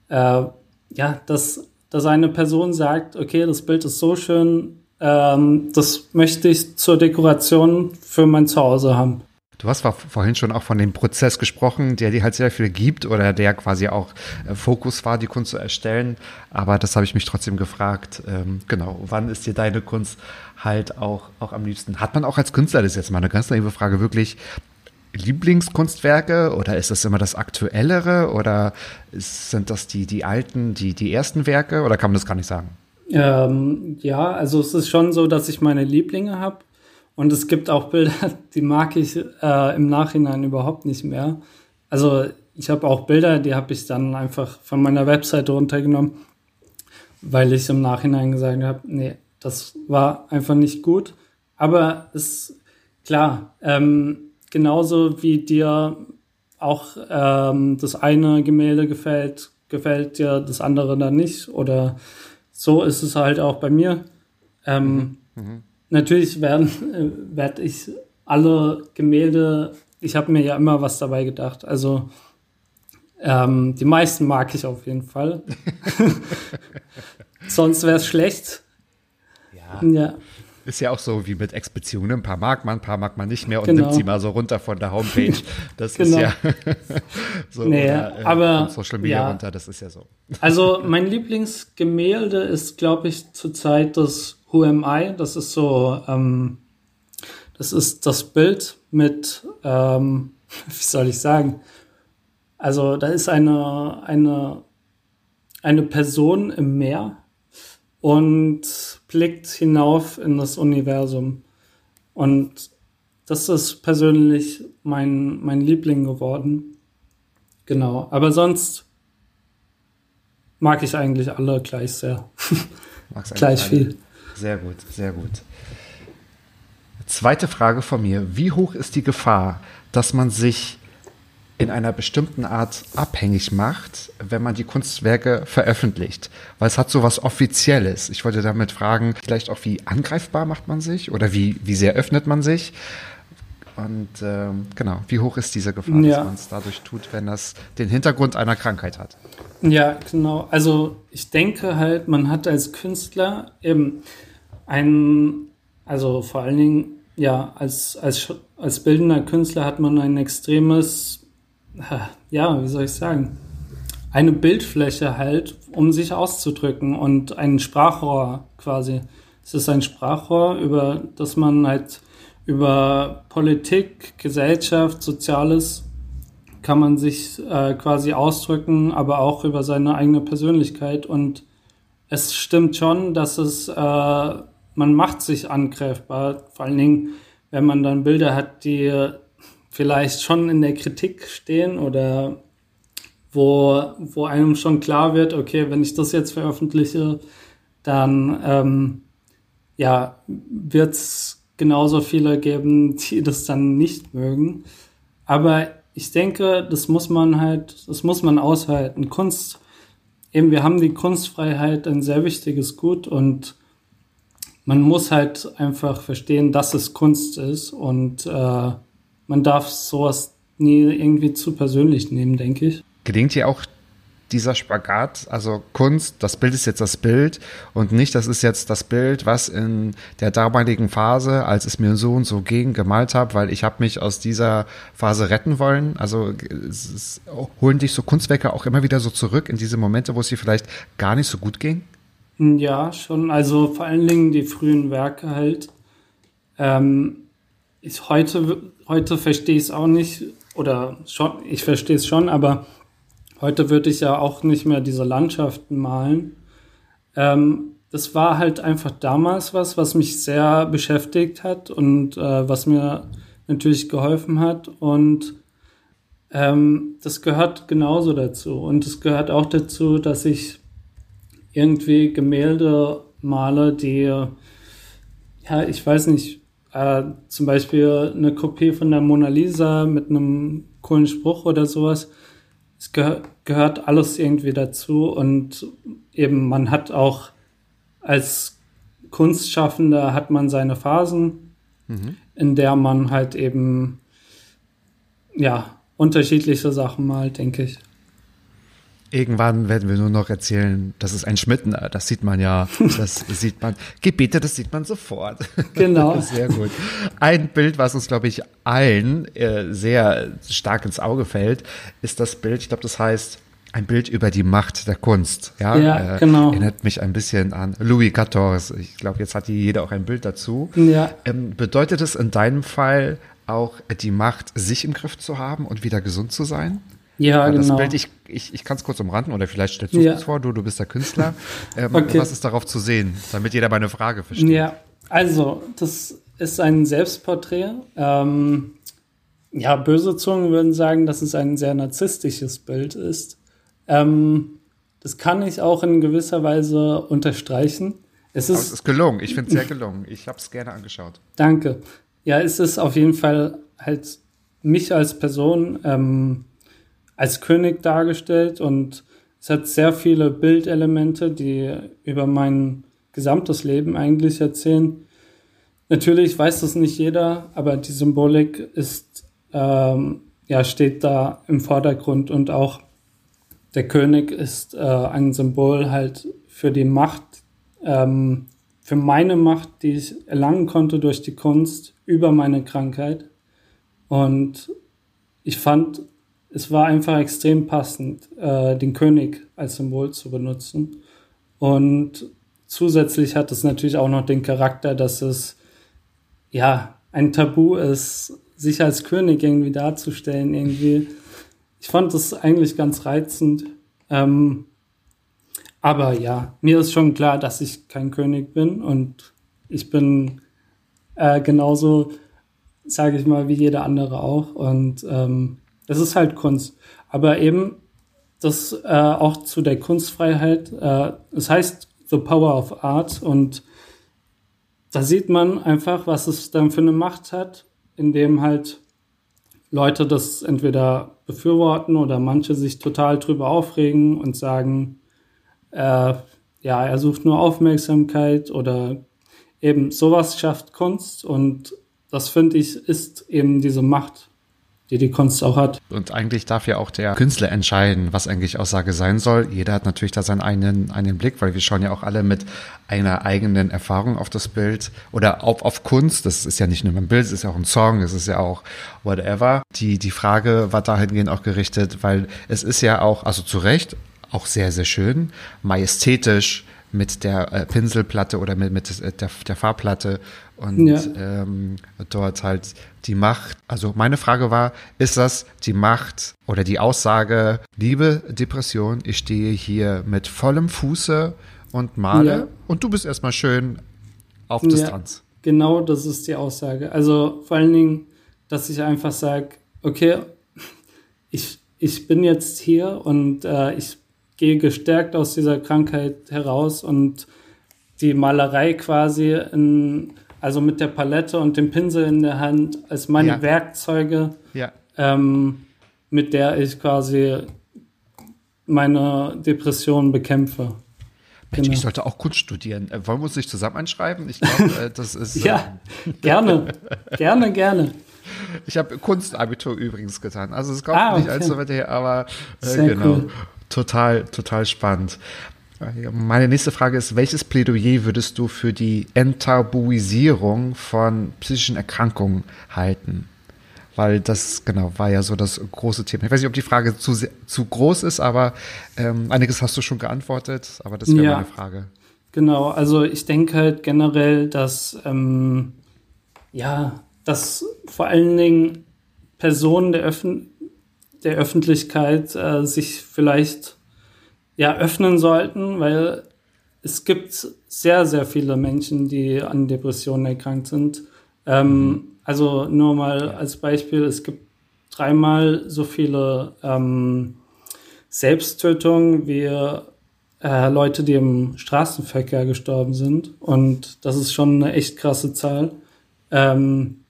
äh, ja, dass, dass eine Person sagt, okay, das Bild ist so schön, ähm, das möchte ich zur Dekoration für mein Zuhause haben. Du hast vorhin schon auch von dem Prozess gesprochen, der dir halt sehr viel gibt oder der quasi auch äh, Fokus war, die Kunst zu erstellen. Aber das habe ich mich trotzdem gefragt. Ähm, genau, wann ist dir deine Kunst halt auch, auch am liebsten? Hat man auch als Künstler, das ist jetzt mal eine ganz naive Frage, wirklich Lieblingskunstwerke oder ist das immer das Aktuellere oder sind das die, die alten, die, die ersten Werke oder kann man das gar nicht sagen? Ähm, ja, also es ist schon so, dass ich meine Lieblinge habe und es gibt auch Bilder, die mag ich äh, im Nachhinein überhaupt nicht mehr. Also ich habe auch Bilder, die habe ich dann einfach von meiner Webseite runtergenommen, weil ich im Nachhinein gesagt habe, nee, das war einfach nicht gut. Aber es klar, ähm, genauso wie dir auch ähm, das eine Gemälde gefällt, gefällt dir das andere dann nicht. Oder so ist es halt auch bei mir. Ähm, mhm. Mhm natürlich werden äh, werde ich alle Gemälde, ich habe mir ja immer was dabei gedacht. Also ähm, die meisten mag ich auf jeden Fall. Sonst wäre es schlecht. Ja. ja. Ist ja auch so wie mit Ex-Beziehungen. Ein paar mag man, ein paar mag man nicht mehr und Genau. nimmt sie mal so runter von der Homepage. Das Genau. ist ja so. Nee, oder, äh, aber, Social Media ja. runter, das ist ja so. Also mein Lieblingsgemälde ist, glaube ich, zurzeit das Who Am I. Das ist so, ähm, das ist das Bild mit, ähm, wie soll ich sagen? Also da ist eine, eine, eine Person im Meer und blickt hinauf in das Universum. Und das ist persönlich mein, mein Liebling geworden. Genau. Aber sonst mag ich eigentlich alle gleich sehr. Mag's Gleich viel. Sehr gut, sehr gut. Zweite Frage von mir. Wie hoch ist die Gefahr, dass man sich in einer bestimmten Art abhängig macht, wenn man die Kunstwerke veröffentlicht? Weil es hat so was Offizielles. Ich wollte damit fragen, vielleicht auch, wie angreifbar macht man sich oder wie, wie sehr öffnet man sich? Und ähm, genau, wie hoch ist diese Gefahr, Ja. dass man es dadurch tut, wenn das den Hintergrund einer Krankheit hat? Ja, genau. Also ich denke halt, man hat als Künstler eben ein, also vor allen Dingen, ja, als, als, als bildender Künstler hat man ein extremes, ja, wie soll ich sagen, eine Bildfläche halt, um sich auszudrücken und ein Sprachrohr quasi. Es ist ein Sprachrohr, über das man halt über Politik, Gesellschaft, Soziales kann man sich äh, quasi ausdrücken, aber auch über seine eigene Persönlichkeit. Und es stimmt schon, dass es, äh, man macht sich angreifbar, vor allen Dingen, wenn man dann Bilder hat, die vielleicht schon in der Kritik stehen oder wo, wo einem schon klar wird, okay, wenn ich das jetzt veröffentliche, dann ähm, ja, wird es genauso viele geben, die das dann nicht mögen. Aber ich denke, das muss man halt, das muss man aushalten. Kunst, eben, wir haben die Kunstfreiheit, ein sehr wichtiges Gut und man muss halt einfach verstehen, dass es Kunst ist und äh, man darf sowas nie irgendwie zu persönlich nehmen, denke ich. Gelingt dir auch dieser Spagat, also Kunst, das Bild ist jetzt das Bild und nicht, das ist jetzt das Bild, was in der damaligen Phase, als es mir so und so ging, gemalt habe, weil ich habe mich aus dieser Phase retten wollen. Also ist, holen dich so Kunstwerke auch immer wieder so zurück in diese Momente, wo es dir vielleicht gar nicht so gut ging? Ja, schon. Also vor allen Dingen die frühen Werke halt. Ähm, ich heute, heute verstehe ich es auch nicht, oder schon, ich verstehe es schon, aber heute würde ich ja auch nicht mehr diese Landschaften malen. Ähm, das war halt einfach damals was, was mich sehr beschäftigt hat und äh, was mir natürlich geholfen hat. Und ähm, das gehört genauso dazu. Und es gehört auch dazu, dass ich irgendwie Gemälde male, die, ja, ich weiß nicht, äh, zum Beispiel eine Kopie von der Mona Lisa mit einem coolen Spruch oder sowas. Es gehör, gehört alles irgendwie dazu und eben man hat auch als Kunstschaffender hat man seine Phasen, in der man halt eben ja unterschiedliche Sachen malt, denke ich. Irgendwann werden wir nur noch erzählen, das ist ein Schmitten, das sieht man ja, das sieht man, Gebete, das sieht man sofort. Genau. Sehr gut. Ein Bild, was uns, glaube ich, allen äh, sehr stark ins Auge fällt, ist das Bild, ich glaube, das heißt, ein Bild über die Macht der Kunst. Ja, Ja, äh, genau. Erinnert mich ein bisschen an Louis XIV. Ich glaube, jetzt hat hier jeder auch ein Bild dazu. Ja. Ähm, bedeutet es in deinem Fall auch die Macht, sich im Griff zu haben und wieder gesund zu sein? Ja, genau. Das Bild, ich, ich, ich kann es kurz umranden oder vielleicht stellst du Ja. es vor, du, du bist der Künstler. Ähm, Okay. Was ist darauf zu sehen, damit jeder meine Frage versteht? Ja, also das ist ein Selbstporträt. Ähm, ja, böse Zungen würden sagen, dass es ein sehr narzisstisches Bild ist. Ähm, das kann ich auch in gewisser Weise unterstreichen. Es Aber es ist, ist gelungen. Ich finde es sehr gelungen. Ich habe es gerne angeschaut. danke. Ja, es ist auf jeden Fall halt mich als Person ähm, als König dargestellt und es hat sehr viele Bildelemente, die über mein gesamtes Leben eigentlich erzählen. Natürlich weiß das nicht jeder, aber die Symbolik ist, ähm, ja, steht da im Vordergrund und auch der König ist äh, ein Symbol halt für die Macht, ähm, für meine Macht, die ich erlangen konnte durch die Kunst über meine Krankheit. Und ich fand, es war einfach extrem passend, äh, den König als Symbol zu benutzen. Und zusätzlich hat es natürlich auch noch den Charakter, dass es ja ein Tabu ist, sich als König irgendwie darzustellen. Irgendwie, ich fand das eigentlich ganz reizend. Ähm, aber ja, mir ist schon klar, dass ich kein König bin und ich bin äh, genauso, sage ich mal, wie jeder andere auch. Und ähm, es ist halt Kunst. Aber eben das äh, auch zu der Kunstfreiheit. Äh, es heißt The Power of Art und da sieht man einfach, was es dann für eine Macht hat, indem halt Leute das entweder befürworten oder manche sich total drüber aufregen und sagen, äh, ja, er sucht nur Aufmerksamkeit oder eben sowas schafft Kunst und das finde ich ist eben diese Macht, die die Kunst auch hat. Und eigentlich darf ja auch der Künstler entscheiden, was eigentlich Aussage sein soll. Jeder hat natürlich da seinen eigenen, eigenen Blick, weil wir schauen ja auch alle mit einer eigenen Erfahrung auf das Bild oder auf, auf Kunst. Das ist ja nicht nur ein Bild, es ist ja auch ein Song, es ist ja auch whatever. Die, die Frage war dahingehend auch gerichtet, weil es ist ja auch, also zu Recht, auch sehr, sehr schön, majestätisch, mit der äh, Pinselplatte oder mit, mit der, der Farbplatte und ja. ähm, dort halt die Macht. Also meine Frage war, ist das die Macht oder die Aussage, liebe Depression, ich stehe hier mit vollem Fuße und male ja. und du bist erstmal schön auf ja, Distanz. Genau, das ist die Aussage. Also vor allen Dingen, dass ich einfach sage, okay, ich, ich bin jetzt hier und äh, ich gehe gestärkt aus dieser Krankheit heraus und die Malerei quasi in, also mit der Palette und dem Pinsel in der Hand als meine ja. Werkzeuge, ja. ähm, mit der ich quasi meine Depression bekämpfe. Mensch, genau. ich sollte auch Kunst studieren. Äh, wollen wir uns nicht zusammen einschreiben? Ich glaube, äh, das ist. ja, äh, gerne. gerne, gerne. Ich habe Kunstabitur übrigens getan. Also es kommt ah, okay. nicht allzu weit her, aber äh, genau. Cool total, total spannend. Meine nächste Frage ist, welches Plädoyer würdest du für die Enttabuisierung von psychischen Erkrankungen halten? Weil das, genau, war ja so das große Thema. Ich weiß nicht, ob die Frage zu, zu groß ist, aber ähm, einiges hast du schon geantwortet, aber das wäre ja, meine Frage. Genau, also ich denke halt generell, dass, ähm, ja, dass vor allen Dingen Personen der Öffentlichkeit der Öffentlichkeit äh, sich vielleicht ja öffnen sollten, weil es gibt sehr, sehr viele Menschen, die an Depressionen erkrankt sind. Ähm, mhm. Also nur mal als Beispiel, es gibt dreimal so viele ähm, Selbsttötungen wie äh, Leute, die im Straßenverkehr gestorben sind. Und das ist schon eine echt krasse Zahl. Ähm,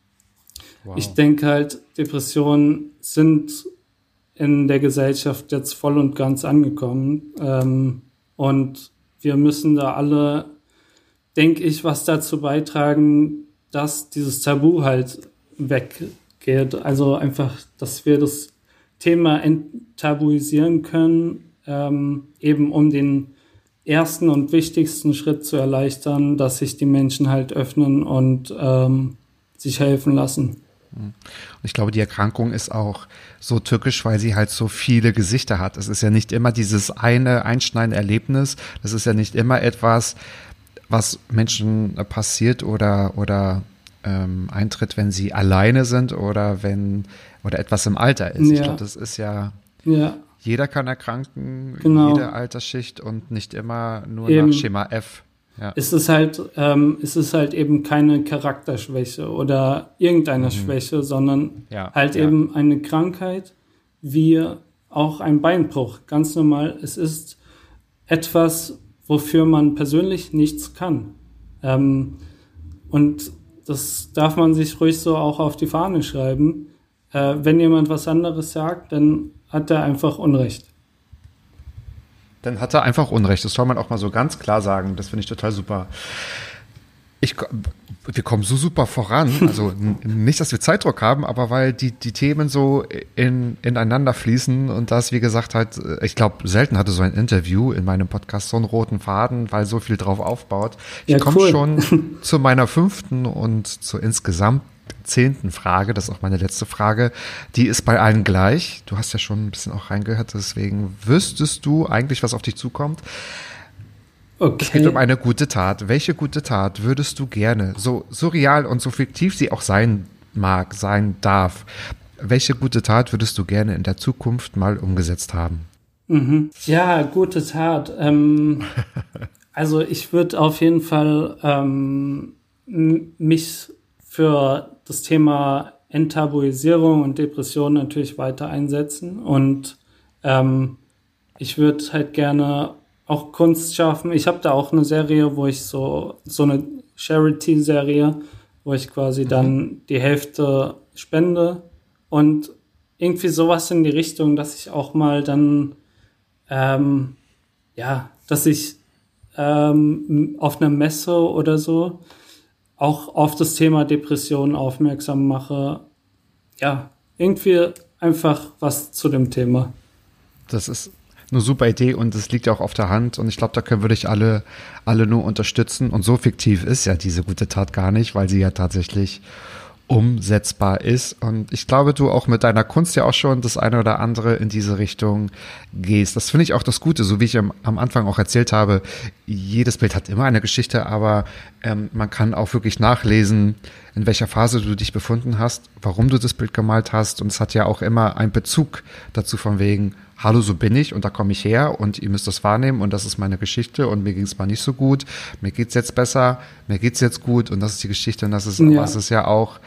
wow. Ich denke halt, Depressionen sind in der Gesellschaft jetzt voll und ganz angekommen. Ähm, und wir müssen da alle, denke ich, was dazu beitragen, dass dieses Tabu halt weggeht. Also einfach, dass wir das Thema enttabuisieren können, ähm, eben um den ersten und wichtigsten Schritt zu erleichtern, dass sich die Menschen halt öffnen und ähm, sich helfen lassen. Und ich glaube, die Erkrankung ist auch so tückisch, weil sie halt so viele Gesichter hat. Es ist ja nicht immer dieses eine einschneidende Erlebnis. Das ist ja nicht immer etwas, was Menschen passiert oder, oder ähm, eintritt, wenn sie alleine sind oder wenn oder etwas im Alter ist. Ja. Ich glaube, das ist ja, ja. Jeder kann erkranken, genau. jede Altersschicht und nicht immer nur Eben. nach Schema F ja. ist es halt, ähm, ist es halt eben keine Charakterschwäche oder irgendeine mhm. Schwäche, sondern ja, halt ja. eben eine Krankheit wie auch ein Beinbruch. Ganz normal. Es ist etwas, wofür man persönlich nichts kann. Ähm, und das darf man sich ruhig so auch auf die Fahne schreiben. Äh, wenn jemand was anderes sagt, dann hat er einfach Unrecht. Dann hat er einfach Unrecht. Das soll man auch mal so ganz klar sagen. Das finde ich total super. Ich, wir kommen so super voran. Also nicht, dass wir Zeitdruck haben, aber weil die, die Themen so in, ineinander fließen und das, wie gesagt, halt, ich glaube, selten hatte so ein Interview in meinem Podcast so einen roten Faden, weil so viel drauf aufbaut. Ich Ja, komme cool. schon zu meiner fünften und zur insgesamt zehnten Frage. Das ist auch meine letzte Frage. Die ist bei allen gleich. Du hast ja schon ein bisschen auch reingehört, deswegen wüsstest du eigentlich, was auf dich zukommt. Es geht um Okay. eine gute Tat. Welche gute Tat würdest du gerne, so, so real und so fiktiv sie auch sein mag, sein darf, welche gute Tat würdest du gerne in der Zukunft mal umgesetzt haben? Ja, gute Tat. Ähm, also ich würde auf jeden Fall ähm, mich für das Thema Enttabuisierung und Depression natürlich weiter einsetzen. Und ähm, ich würde halt gerne auch Kunst schaffen. Ich habe da auch eine Serie, wo ich so so eine Charity-Serie, wo ich quasi dann die Hälfte spende. Und irgendwie sowas in die Richtung, dass ich auch mal dann ähm, ja, dass ich ähm, auf einer Messe oder so auch auf das Thema Depression aufmerksam mache. Ja, irgendwie einfach was zu dem Thema. Das ist eine super Idee und es liegt ja auch auf der Hand und ich glaube, da können wir dich alle, alle nur unterstützen und so fiktiv ist ja diese gute Tat gar nicht, weil sie ja tatsächlich umsetzbar ist. Und ich glaube, du auch mit deiner Kunst ja auch schon das eine oder andere in diese Richtung gehst. Das finde ich auch das Gute, so wie ich am, Anfang auch erzählt habe, jedes Bild hat immer eine Geschichte, aber ähm, man kann auch wirklich nachlesen, in welcher Phase du dich befunden hast, warum du das Bild gemalt hast. Und es hat ja auch immer einen Bezug dazu von wegen, hallo, so bin ich und da komme ich her und ihr müsst das wahrnehmen und das ist meine Geschichte und mir ging es mal nicht so gut, mir geht's jetzt besser, mir geht's jetzt gut und das ist die Geschichte und das ist, Ja. was es ja auch,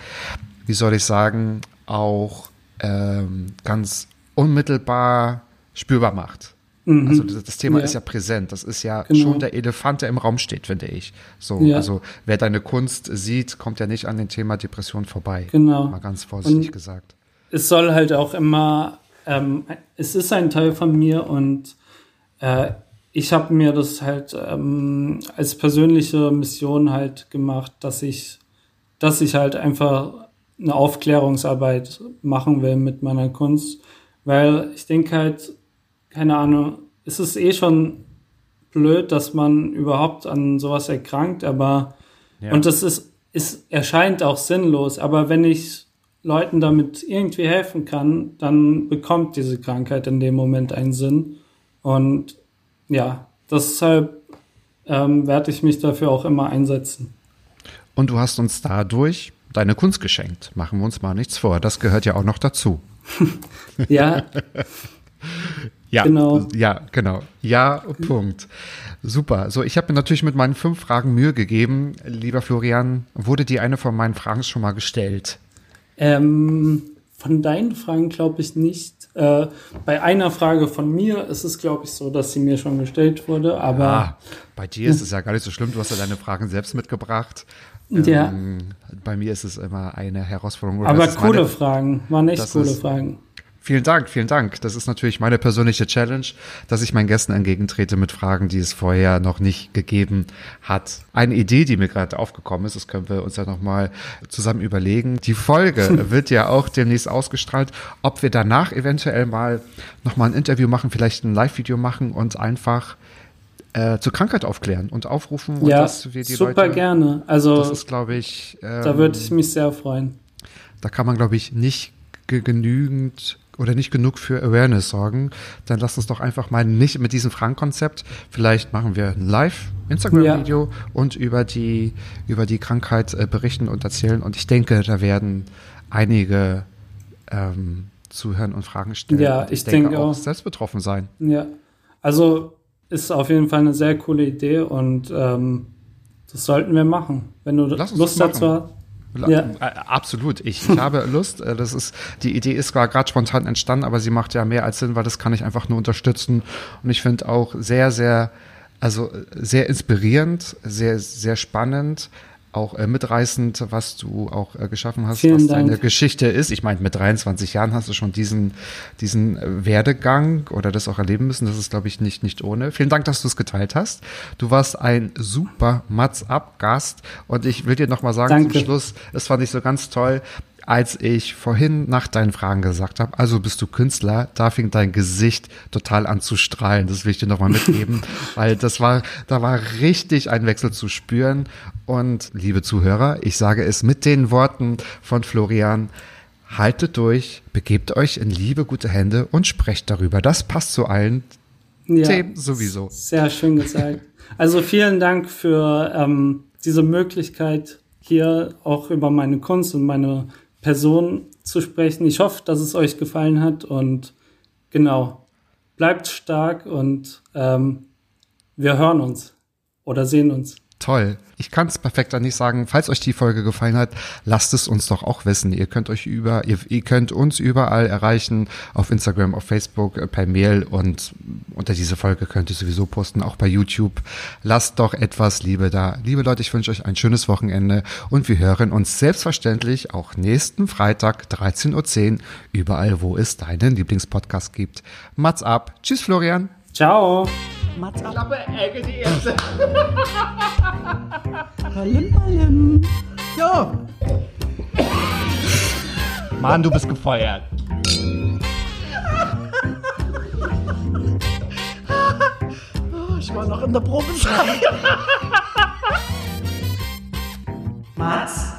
wie soll ich sagen, auch ähm, ganz unmittelbar spürbar macht. Also das, das Thema Mhm. Ja. ist ja präsent. Das ist ja Genau. schon der Elefant, der im Raum steht, finde ich. So, Ja. also wer deine Kunst sieht, kommt ja nicht an dem Thema Depression vorbei. Genau. Mal ganz vorsichtig Und- gesagt. es soll halt auch immer, ähm, es ist ein Teil von mir und äh, ich habe mir das halt ähm, als persönliche Mission halt gemacht, dass ich, dass ich halt einfach eine Aufklärungsarbeit machen will mit meiner Kunst, weil ich denke halt, keine Ahnung, es ist eh schon blöd, dass man überhaupt an sowas erkrankt, aber und das ist, es erscheint auch sinnlos, aber wenn ich Leuten damit irgendwie helfen kann, dann bekommt diese Krankheit in dem Moment einen Sinn. Und ja, deshalb ähm, werde ich mich dafür auch immer einsetzen. Und du hast uns dadurch deine Kunst geschenkt. Machen wir uns mal nichts vor. Das gehört ja auch noch dazu. Ja, Ja, Genau. Ja, genau. Ja, Punkt. Super. So, ich habe mir natürlich mit meinen fünf Fragen Mühe gegeben. Lieber Florian, wurde dir eine von meinen Fragen schon mal gestellt? Ähm, von deinen Fragen glaube ich nicht. Äh, bei einer Frage von mir ist es, glaube ich, so, dass sie mir schon gestellt wurde, aber Ah, bei dir ist es ja gar nicht so schlimm. Du hast ja deine Fragen selbst mitgebracht. Ja. Ähm, bei mir ist es immer eine Herausforderung. Aber coole meine- Fragen, waren echt coole ist- Fragen. Vielen Dank, vielen Dank. Das ist natürlich meine persönliche Challenge, dass ich meinen Gästen entgegentrete mit Fragen, die es vorher noch nicht gegeben hat. Eine Idee, die mir gerade aufgekommen ist, das können wir uns ja nochmal zusammen überlegen. Die Folge wird ja auch demnächst ausgestrahlt, ob wir danach eventuell mal nochmal ein Interview machen, vielleicht ein Live-Video machen und einfach äh, zur Krankheit aufklären und aufrufen und Ja, dass wir die super Leute. gerne. Also Das ist, glaube ich, ähm, da würde ich mich sehr freuen. da kann man, glaube ich, nicht ge- genügend oder nicht genug für Awareness sorgen. Dann lass uns doch einfach mal nicht mit diesem Fragenkonzept. Vielleicht machen wir ein Live-Instagram-Video und über die, über die Krankheit äh, berichten und erzählen. Und ich denke, da werden einige ähm, zuhören und Fragen stellen. Ja, und ich denke auch. selbst betroffen sein. Ja, also ist auf jeden Fall eine sehr coole Idee und ähm, das sollten wir machen. Wenn du Lust dazu hast. Ja. Äh, absolut. Ich, ich habe Lust. Äh, Das ist, die Idee ist zwar gerade spontan entstanden, aber sie macht ja mehr als Sinn, weil das kann ich einfach nur unterstützen. Und ich finde auch sehr, sehr, also äh, sehr inspirierend, sehr, sehr spannend. Auch äh, mitreißend, was du auch äh, geschaffen hast, Vielen was Dank. deine Geschichte ist. Ich meine, mit 23 Jahren hast du schon diesen, diesen äh, Werdegang oder das auch erleben müssen. Das ist, glaube ich, nicht, nicht ohne. Vielen Dank, dass du es geteilt hast. Du warst ein super Mats-Up-Gast und ich will dir nochmal sagen Danke. zum Schluss, es fand ich so ganz toll, als ich vorhin nach deinen Fragen gesagt habe, also bist du Künstler, da fing dein Gesicht total an zu strahlen. Das will ich dir nochmal mitgeben, weil das war, da war richtig ein Wechsel zu spüren. Und liebe Zuhörer, ich sage es mit den Worten von Florian, haltet durch, begebt euch in liebe, gute Hände und sprecht darüber. Das passt zu allen Ja, Themen sowieso. Sehr schön gesagt. Also vielen Dank für ähm, diese Möglichkeit, hier auch über meine Kunst und meine Person zu sprechen. Ich hoffe, dass es euch gefallen hat und genau, bleibt stark und ähm, wir hören uns oder sehen uns. Toll. Ich kann es perfekt an nicht sagen. Falls euch die Folge gefallen hat, lasst es uns doch auch wissen. Ihr könnt euch über, ihr, ihr könnt uns überall erreichen, auf Instagram, auf Facebook, äh, per Mail und unter diese Folge könnt ihr sowieso posten, auch bei YouTube. Lasst doch etwas Liebe da. Liebe Leute, ich wünsche euch ein schönes Wochenende und wir hören uns selbstverständlich auch nächsten Freitag 13.10 Uhr überall, wo es deinen Lieblingspodcast gibt. Mats ab. Tschüss, Florian. Ciao. Mats ab. Palim, palim. Ja. Mann, du bist gefeuert. Ich war noch in der Probezeit. Mats